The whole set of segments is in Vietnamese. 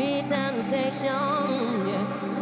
Dreams and sensation, yeah.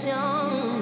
dirección.